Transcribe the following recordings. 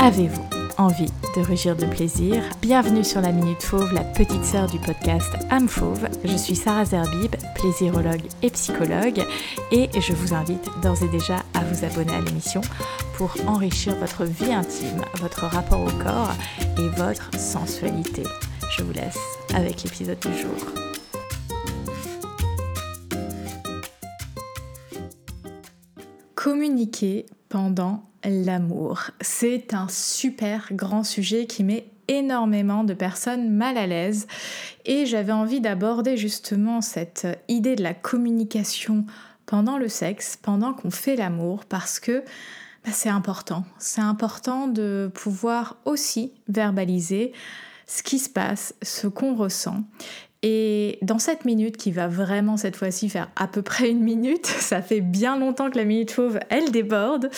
Avez-vous envie de rugir de plaisir? Bienvenue sur la Minute Fauve, la petite sœur du podcast Âme Fauve. Je suis Sarah Zerbib, plaisirologue et psychologue, et je vous invite d'ores et déjà à vous abonner à l'émission pour enrichir votre vie intime, votre rapport au corps et votre sensualité. Je vous laisse avec l'épisode du jour. Communiquer pendant l'amour. C'est un super grand sujet qui met énormément de personnes mal à l'aise et j'avais envie d'aborder justement cette idée de la communication pendant le sexe, pendant qu'on fait l'amour, parce que bah, c'est important. C'est important de pouvoir aussi verbaliser ce qui se passe, ce qu'on ressent. Et dans cette minute qui va vraiment cette fois-ci faire à peu près une minute, ça fait bien longtemps que la minute fauve, elle déborde,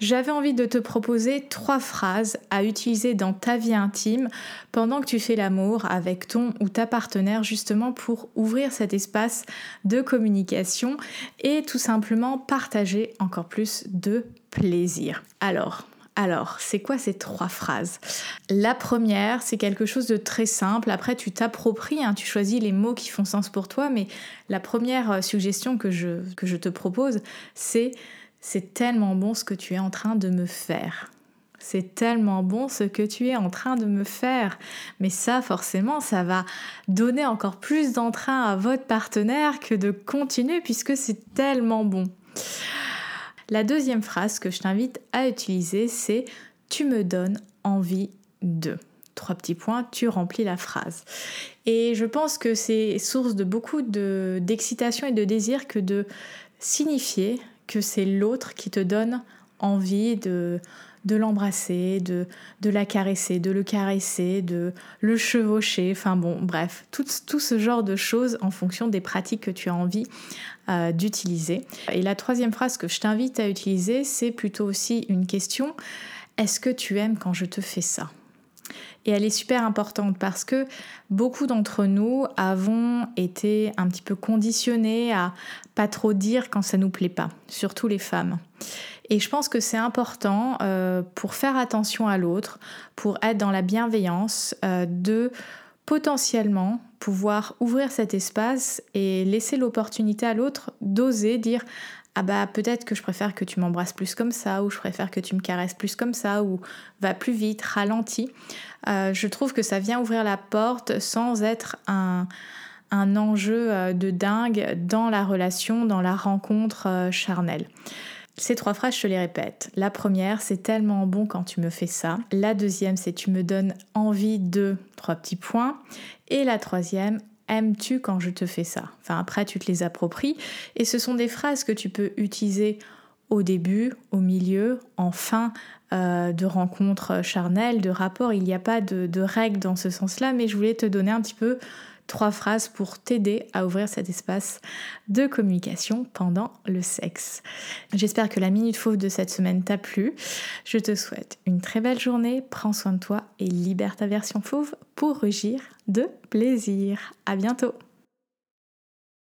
j'avais envie de te proposer trois phrases à utiliser dans ta vie intime pendant que tu fais l'amour avec ton ou ta partenaire justement pour ouvrir cet espace de communication et tout simplement partager encore plus de plaisir. Alors, alors, c'est quoi ces trois phrases? La première, c'est quelque chose de très simple. Après, tu t'appropries, hein, tu choisis les mots qui font sens pour toi, mais la première euh, suggestion que je, que je te propose, c'est c'est tellement bon ce que tu es en train de me faire. C'est tellement bon ce que tu es en train de me faire. Mais ça, forcément, ça va donner encore plus d'entrain à votre partenaire que de continuer puisque c'est tellement bon. La deuxième phrase que je t'invite à utiliser, c'est tu me donnes envie de. Trois petits points, tu remplis la phrase. Et je pense que c'est source de beaucoup d'excitation et de désir que de signifier que c'est l'autre qui te donne envie de, de l'embrasser, de, de la caresser, de le caresser, de le chevaucher, enfin bon, bref, tout, tout ce genre de choses en fonction des pratiques que tu as envie euh, d'utiliser. Et la troisième phrase que je t'invite à utiliser, c'est plutôt aussi une question, est-ce que tu aimes quand je te fais ça? Et elle est super importante parce que beaucoup d'entre nous avons été un petit peu conditionnés à pas trop dire quand ça nous plaît pas, surtout les femmes. Et je pense que c'est important euh, pour faire attention à l'autre, pour être dans la bienveillance, euh, de potentiellement pouvoir ouvrir cet espace et laisser l'opportunité à l'autre d'oser dire ah bah peut-être que je préfère que tu m'embrasses plus comme ça, ou je préfère que tu me caresses plus comme ça, ou va plus vite, ralentis. Euh, je trouve que ça vient ouvrir la porte sans être un, un enjeu de dingue dans la relation, dans la rencontre charnelle. Ces trois phrases, je les répète. La première, c'est tellement bon quand tu me fais ça. La deuxième, c'est tu me donnes envie de trois petits points. Et la troisième, aimes-tu quand je te fais ça? Enfin, après, tu te les appropries. Et ce sont des phrases que tu peux utiliser au début, au milieu, en fin euh, de rencontre charnelle, de rapport. Il n'y a pas de, de règles dans ce sens-là, mais je voulais te donner un petit peu trois phrases pour t'aider à ouvrir cet espace de communication pendant le sexe. J'espère que la minute fauve de cette semaine t'a plu. Je te souhaite une très belle journée, prends soin de toi et libère ta version fauve pour rugir de plaisir. À bientôt!